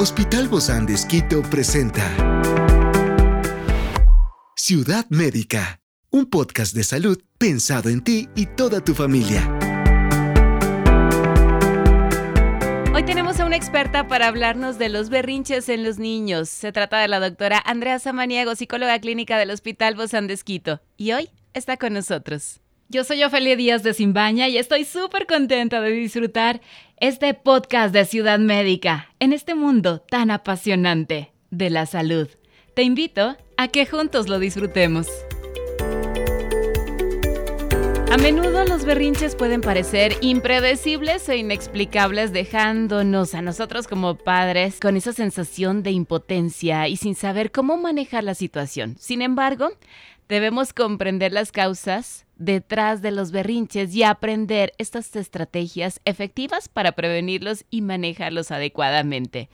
Hospital Bozán de Esquito presenta Ciudad Médica, un podcast de salud pensado en ti y toda tu familia. Hoy tenemos a una experta para hablarnos de los berrinches en los niños. Se trata de la doctora Andrea Samaniego, psicóloga clínica del Hospital Bozán de Esquito. Y hoy está con nosotros. Yo soy Ofelia Díaz de Simbaña y estoy súper contenta de disfrutar este podcast de Ciudad Médica en este mundo tan apasionante de la salud. Te invito a que juntos lo disfrutemos. A menudo los berrinches pueden parecer impredecibles e inexplicables, dejándonos a nosotros como padres con esa sensación de impotencia y sin saber cómo manejar la situación. Sin embargo, debemos comprender las causas detrás de los berrinches y aprender estas estrategias efectivas para prevenirlos y manejarlos adecuadamente.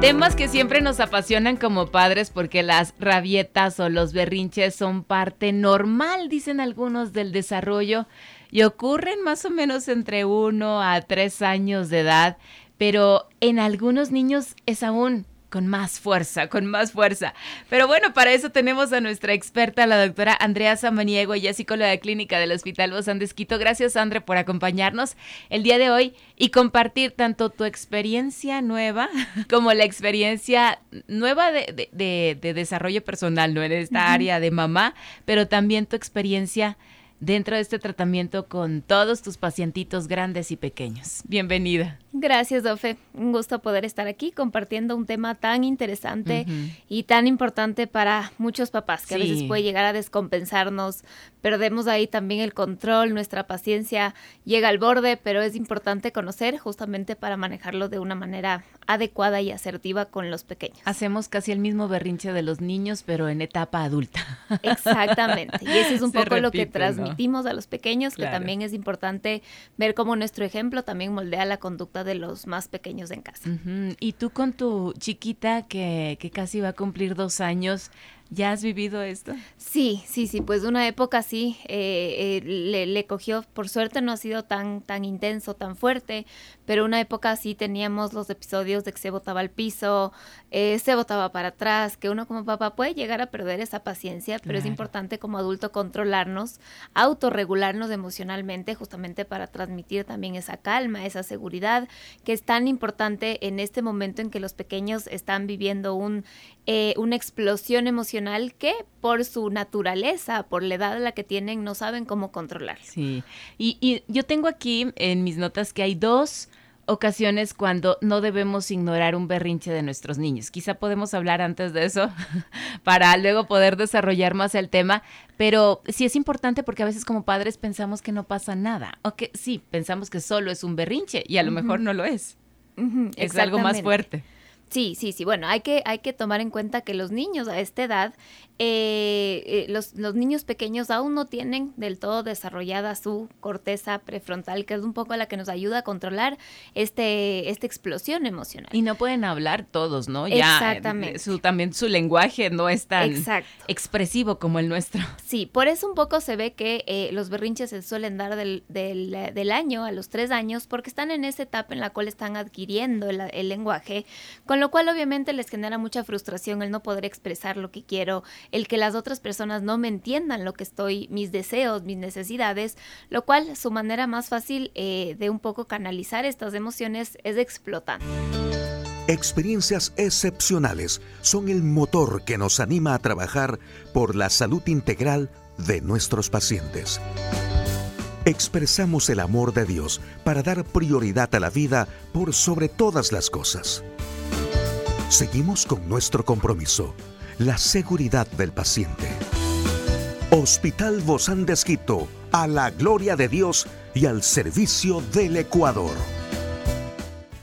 Temas que siempre nos apasionan como padres porque las rabietas o los berrinches son parte normal, dicen algunos, del desarrollo y ocurren más o menos entre uno a tres años de edad, pero en algunos niños es aún con más fuerza, con más fuerza. Pero bueno, para eso tenemos a nuestra experta, la doctora Andrea Samaniego, es psicóloga clínica del Hospital Bozán de Esquito. Gracias, Andre, por acompañarnos el día de hoy y compartir tanto tu experiencia nueva como la experiencia nueva de, de, desarrollo personal, ¿no? En esta área de mamá, pero también tu experiencia dentro de este tratamiento con todos tus pacientitos grandes y pequeños. Bienvenida. Gracias, Dofe. Un gusto poder estar aquí compartiendo un tema tan interesante y tan importante para muchos papás que a veces puede llegar a descompensarnos. Perdemos ahí también el control, nuestra paciencia llega al borde, pero es importante conocer justamente para manejarlo de una manera adecuada y asertiva con los pequeños. Hacemos casi el mismo berrinche de los niños, pero en etapa adulta. Exactamente. Y eso es un poco lo que transmitimos a los pequeños, que también es importante ver cómo nuestro ejemplo también moldea la conducta de los más pequeños en casa. Y tú con tu chiquita que, que casi va a cumplir dos años, ¿Ya has vivido esto? Sí, sí, sí, pues una época sí, eh, eh, le, cogió, por suerte no ha sido tan, tan intenso, tan fuerte, pero una época sí teníamos los episodios de que se botaba al piso, eh, se botaba para atrás, que uno como papá puede llegar a perder esa paciencia, pero es importante como adulto controlarnos, autorregularnos emocionalmente, justamente para transmitir también esa calma, esa seguridad, que es tan importante en este momento en que los pequeños están viviendo un, una explosión emocional que por su naturaleza, por la edad a la que tienen, no saben cómo controlar. Sí, y, y yo tengo aquí en mis notas que hay dos ocasiones cuando no debemos ignorar un berrinche de nuestros niños. Quizá podemos hablar antes de eso para luego poder desarrollar más el tema, pero sí es importante porque a veces como padres pensamos que no pasa nada, o que sí, pensamos que solo es un berrinche y a lo mejor no lo es. es algo más fuerte. Sí, sí, sí. Bueno, hay que, hay que tomar en cuenta que los niños a esta edad eh, eh, los, los, niños pequeños aún no tienen del todo desarrollada su corteza prefrontal, que es un poco la que nos ayuda a controlar este, esta explosión emocional. Y no pueden hablar todos, ¿no? Ya, Exactamente. Su, también su lenguaje no es tan expresivo como el nuestro. Sí, por eso un poco se ve que eh, los berrinches se suelen dar del, del, año a los tres años, porque están en esa etapa en la cual están adquiriendo el, el lenguaje, con lo cual obviamente les genera mucha frustración el no poder expresar lo que quiero el que las otras personas no me entiendan lo que estoy, mis deseos, mis necesidades, lo cual su manera más fácil eh, de un poco canalizar estas emociones es explotando. Experiencias excepcionales son el motor que nos anima a trabajar por la salud integral de nuestros pacientes. Expresamos el amor de Dios para dar prioridad a la vida por sobre todas las cosas. Seguimos con nuestro compromiso la seguridad del paciente. Hospital Bozán de a la gloria de Dios y al servicio del Ecuador.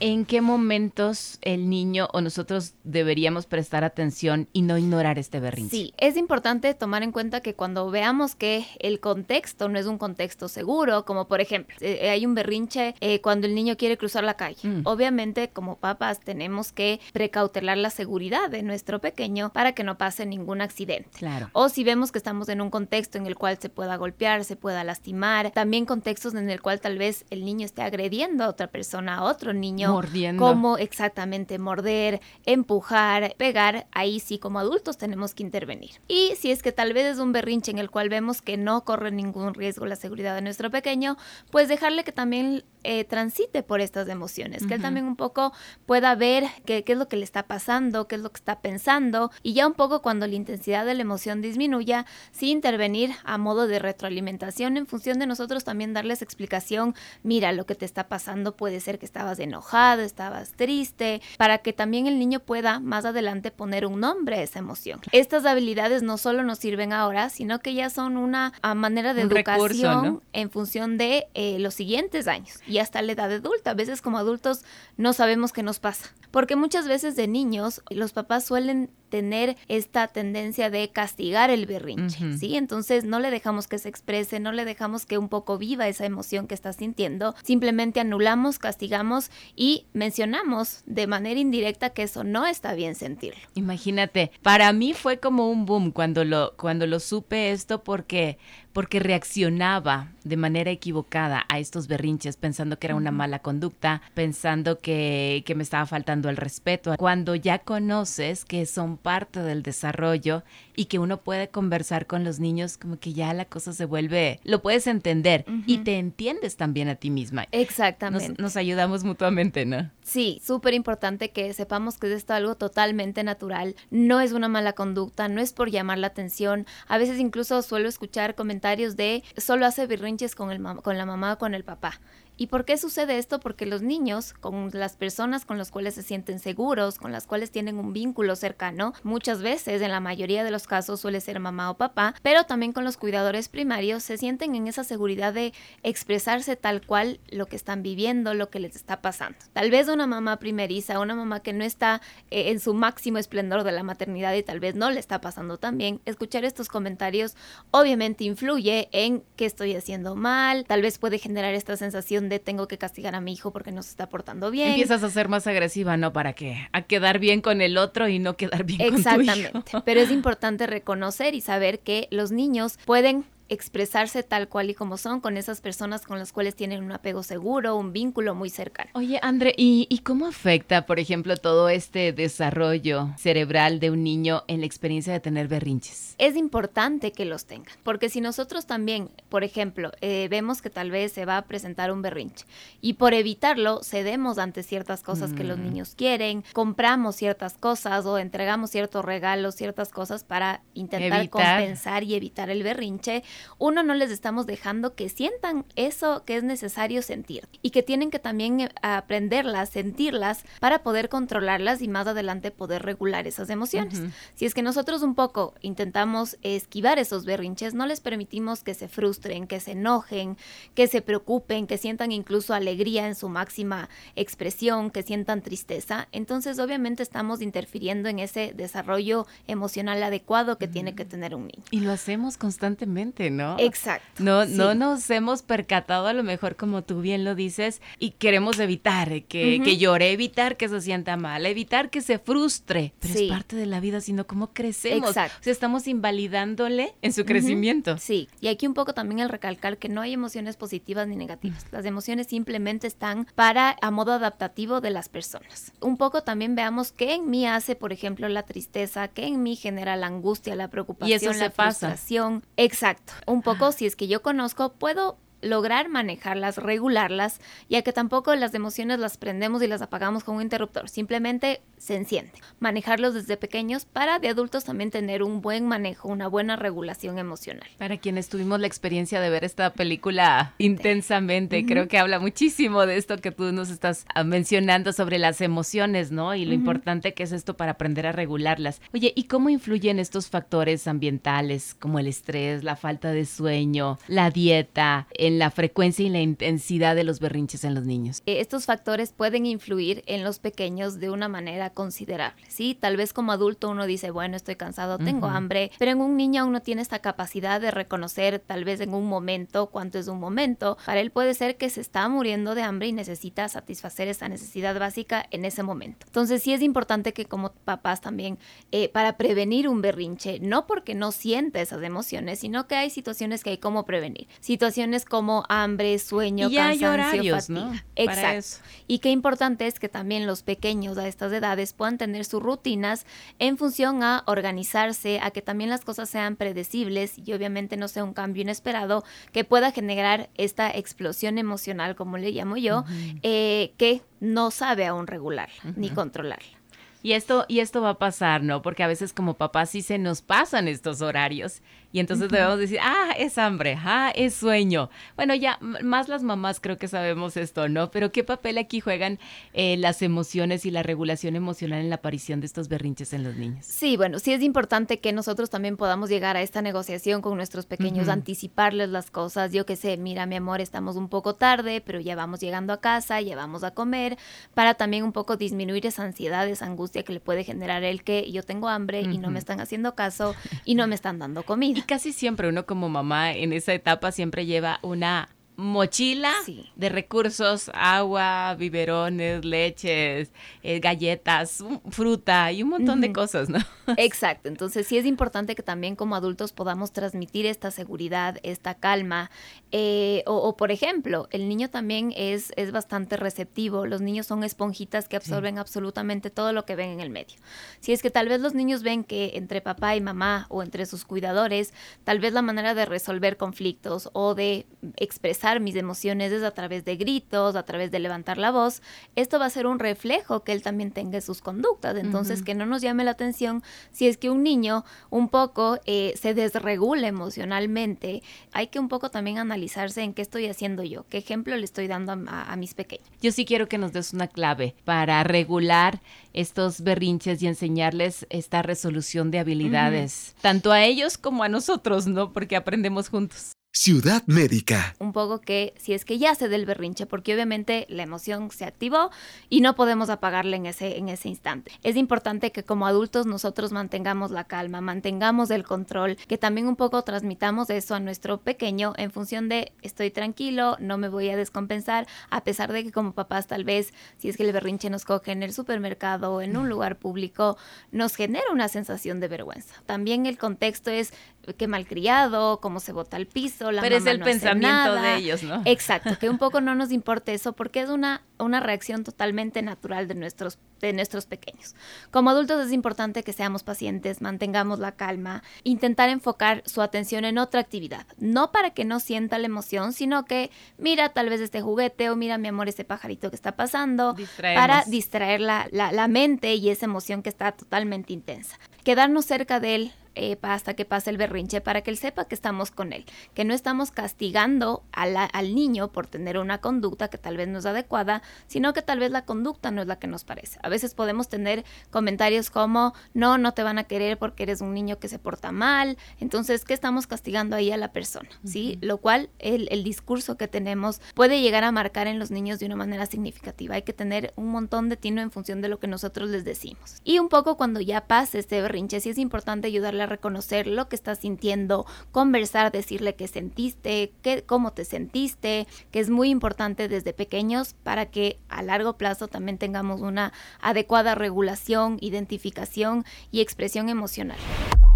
¿En qué momentos el niño o nosotros deberíamos prestar atención y no ignorar este berrinche? Sí, es importante tomar en cuenta que cuando veamos que el contexto no es un contexto seguro, como por ejemplo, eh, hay un berrinche eh, cuando el niño quiere cruzar la calle. Mm. Obviamente, como papás, tenemos que precautelar la seguridad de nuestro pequeño para que no pase ningún accidente. Claro. O si vemos que estamos en un contexto en el cual se pueda golpear, se pueda lastimar, también contextos en el cual tal vez el niño esté agrediendo a otra persona, a otro niño. Mordiendo. Como exactamente morder, empujar, pegar, ahí sí como adultos tenemos que intervenir. Y si es que tal vez es un berrinche en el cual vemos que no corre ningún riesgo la seguridad de nuestro pequeño, pues dejarle que también eh, transite por estas emociones, que él también un poco pueda ver qué, qué, es lo que le está pasando, qué es lo que está pensando, y ya un poco cuando la intensidad de la emoción disminuya, sí intervenir a modo de retroalimentación en función de nosotros también darles explicación, mira, lo que te está pasando puede ser que estabas enojado, estabas triste, para que también el niño pueda más adelante poner un nombre a esa emoción. Estas habilidades no solo nos sirven ahora, sino que ya son una manera de educación en función de eh, los siguientes años y hasta la edad adulta. A veces como adultos no sabemos qué nos pasa, porque muchas veces de niños los papás suelen tener esta tendencia de castigar el berrinche, ¿sí? Entonces no le dejamos que se exprese, no le dejamos que un poco viva esa emoción que está sintiendo, simplemente anulamos, castigamos y mencionamos de manera indirecta que eso no está bien sentirlo. Imagínate, para mí fue como un boom cuando lo cuando lo supe esto porque porque reaccionaba de manera equivocada a estos berrinches pensando que era una mala conducta, pensando que, que me estaba faltando el respeto. Cuando ya conoces que son parte del desarrollo y que uno puede conversar con los niños, como que ya la cosa se vuelve, lo puedes entender y te entiendes también a ti misma. Exactamente. Nos, ayudamos mutuamente, ¿no? Sí, súper importante que sepamos que es esto algo totalmente natural, no es una mala conducta, no es por llamar la atención. A veces incluso suelo escuchar comentarios de solo hace berrinches con, el con la mamá o con el papá. ¿Y por qué sucede esto? Porque los niños, con las personas con las cuales se sienten seguros, con las cuales tienen un vínculo cercano, muchas veces, en la mayoría de los casos suele ser mamá o papá, pero también con los cuidadores primarios, se sienten en esa seguridad de expresarse tal cual lo que están viviendo, lo que les está pasando. Tal vez una mamá primeriza, una mamá que no está eh, en su máximo esplendor de la maternidad y tal vez no le está pasando tan bien, escuchar estos comentarios obviamente influye en qué estoy haciendo mal, tal vez puede generar esta sensación de tengo que castigar a mi hijo porque no se está portando bien. Empiezas a ser más agresiva, ¿no? ¿Para qué? A quedar bien con el otro y no quedar bien con tu hijo. Exactamente. Pero es importante reconocer y saber que los niños pueden expresarse tal cual y como son con esas personas con las cuales tienen un apego seguro, un vínculo muy cercano. Oye, André, ¿y, ¿y, cómo afecta, por ejemplo, todo este desarrollo cerebral de un niño en la experiencia de tener berrinches? Es importante que los tengan, porque si nosotros también, por ejemplo, eh, vemos que tal vez se va a presentar un berrinche y por evitarlo cedemos ante ciertas cosas que los mm. niños quieren, compramos ciertas cosas o entregamos ciertos regalos, ciertas cosas para intentar compensar y evitar el berrinche, uno no les estamos dejando que sientan eso que es necesario sentir y que tienen que también eh, aprenderlas, sentirlas para poder controlarlas y más adelante poder regular esas emociones. Si es que nosotros un poco intentamos esquivar esos berrinches, no les permitimos que se frustren, que se enojen, que se preocupen, que sientan incluso alegría en su máxima expresión, que sientan tristeza, entonces obviamente estamos interfiriendo en ese desarrollo emocional adecuado que tiene que tener un niño. Y lo hacemos constantemente, ¿no? Exacto. No, no nos hemos percatado a lo mejor como tú bien lo dices y queremos evitar que, que llore, evitar que se sienta mal, evitar que se frustre. Pero es parte de la vida, sino cómo crecemos. Exacto. O sea, estamos invalidándole en su crecimiento. Sí, y aquí un poco también el recalcar que no hay emociones positivas ni negativas. Las emociones simplemente están para a modo adaptativo de las personas. Un poco también veamos qué en mí hace, por ejemplo, la tristeza, qué en mí genera la angustia, la preocupación, y eso la frustración. Exacto un poco, si es que yo conozco, puedo lograr manejarlas, regularlas, ya que tampoco las emociones las prendemos y las apagamos con un interruptor, simplemente se enciende. Manejarlos desde pequeños para de adultos también tener un buen manejo, una buena regulación emocional. Para quienes tuvimos la experiencia de ver esta película intensamente, creo que habla muchísimo de esto que tú nos estás ah, mencionando sobre las emociones, ¿no? Y lo importante que es esto para aprender a regularlas. Oye, ¿y cómo influyen estos factores ambientales como el estrés, la falta de sueño, la dieta, el en la frecuencia y la intensidad de los berrinches en los niños? Eh, estos factores pueden influir en los pequeños de una manera considerable, ¿sí? Tal vez como adulto uno dice, bueno, estoy cansado, tengo hambre, pero en un niño aún no tiene esta capacidad de reconocer tal vez en un momento cuánto es un momento. Para él puede ser que se está muriendo de hambre y necesita satisfacer esa necesidad básica en ese momento. Entonces sí es importante que como papás también, eh, para prevenir un berrinche, no porque no siente esas emociones, sino que hay situaciones que hay como prevenir. Situaciones como hambre, sueño, y cansancio, horarios, fatiga. ¿no? Exacto. Y qué importante es que también los pequeños a estas edades puedan tener sus rutinas en función a organizarse, a que también las cosas sean predecibles y obviamente no sea un cambio inesperado que pueda generar esta explosión emocional, como le llamo yo, eh, que no sabe aún regularla ni controlarla. Y esto, y esto va a pasar, ¿no? Porque a veces como papás sí se nos pasan estos horarios y entonces debemos decir, ah, es hambre, ah, es sueño. Bueno, ya más las mamás creo que sabemos esto, ¿no? Pero ¿qué papel aquí juegan eh, las emociones y la regulación emocional en la aparición de estos berrinches en los niños? Sí, bueno, sí es importante que nosotros también podamos llegar a esta negociación con nuestros pequeños, anticiparles las cosas. Yo que sé, mira, mi amor, estamos un poco tarde, pero ya vamos llegando a casa, ya vamos a comer, para también un poco disminuir esa ansiedad, esa angustia que le puede generar el que yo tengo hambre y no me están haciendo caso y no me están dando comida. Casi siempre uno como mamá en esa etapa siempre lleva una mochila de recursos, agua, biberones, leches, eh, galletas, fruta y un montón de cosas, ¿no? Exacto, entonces sí es importante que también como adultos podamos transmitir esta seguridad, esta calma, eh, o, por ejemplo, el niño también es, es bastante receptivo, los niños son esponjitas que absorben absolutamente todo lo que ven en el medio. Si es que tal vez los niños ven que entre papá y mamá o entre sus cuidadores, tal vez la manera de resolver conflictos o de expresar mis emociones es a través de gritos, a través de levantar la voz, esto va a ser un reflejo que él también tenga sus conductas. Entonces, que no nos llame la atención si es que un niño un poco eh, se desregula emocionalmente. Hay que un poco también analizarse en qué estoy haciendo yo, qué ejemplo le estoy dando a, mis pequeños. Yo sí quiero que nos des una clave para regular estos berrinches y enseñarles esta resolución de habilidades, tanto a ellos como a nosotros, ¿no? Porque aprendemos juntos. Ciudad Médica. Un poco que si es que ya se del berrinche, porque obviamente la emoción se activó y no podemos apagarla en ese, en ese instante. Es importante que como adultos nosotros mantengamos la calma, mantengamos el control, que también un poco transmitamos eso a nuestro pequeño en función de estoy tranquilo, no me voy a descompensar, a pesar de que como papás tal vez si es que el berrinche nos coge en el supermercado o en un lugar público, nos genera una sensación de vergüenza. También el contexto es que malcriado, cómo se bota al piso, la Pero es el no pensamiento de ellos, ¿no? Exacto, que un poco no nos importe eso porque es una, una reacción totalmente natural de nuestros, de nuestros pequeños. Como adultos es importante que seamos pacientes, mantengamos la calma, intentar enfocar su atención en otra actividad, no para que no sienta la emoción, sino que mira tal vez este juguete o mira mi amor este pajarito que está pasando, para distraer la, la, la mente y esa emoción que está totalmente intensa. Quedarnos cerca de él, eh, hasta que pase el berrinche para que él sepa que estamos con él, que no estamos castigando al niño por tener una conducta que tal vez no es adecuada, sino que tal vez la conducta no es la que nos parece. A veces podemos tener comentarios como, no, no te van a querer porque eres un niño que se porta mal, entonces, ¿qué estamos castigando ahí a la persona? ¿Sí? Lo cual el, el discurso que tenemos puede llegar a marcar en los niños de una manera significativa. Hay que tener un montón de tino en función de lo que nosotros les decimos. Y un poco cuando ya pase este berrinche, sí es importante ayudarle reconocer lo que estás sintiendo, conversar, decirle qué sentiste, qué, cómo te sentiste, que es muy importante desde pequeños para que a largo plazo también tengamos una adecuada regulación, identificación y expresión emocional.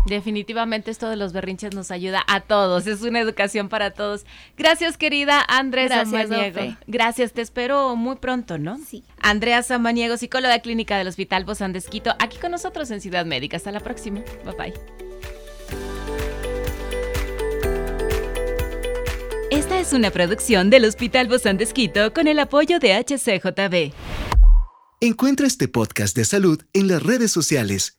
Definitivamente esto de los berrinches nos ayuda a todos, es una educación para todos. Gracias querida Andrea Samaniego. Gracias, te espero muy pronto, ¿no? Sí. Andrea Samaniego, psicóloga clínica del Hospital Bozán de Esquito, aquí con nosotros en Ciudad Médica. Hasta la próxima. Bye bye. Esta es una producción del Hospital Bozán de Esquito con el apoyo de HCJB. Encuentra este podcast de salud en las redes sociales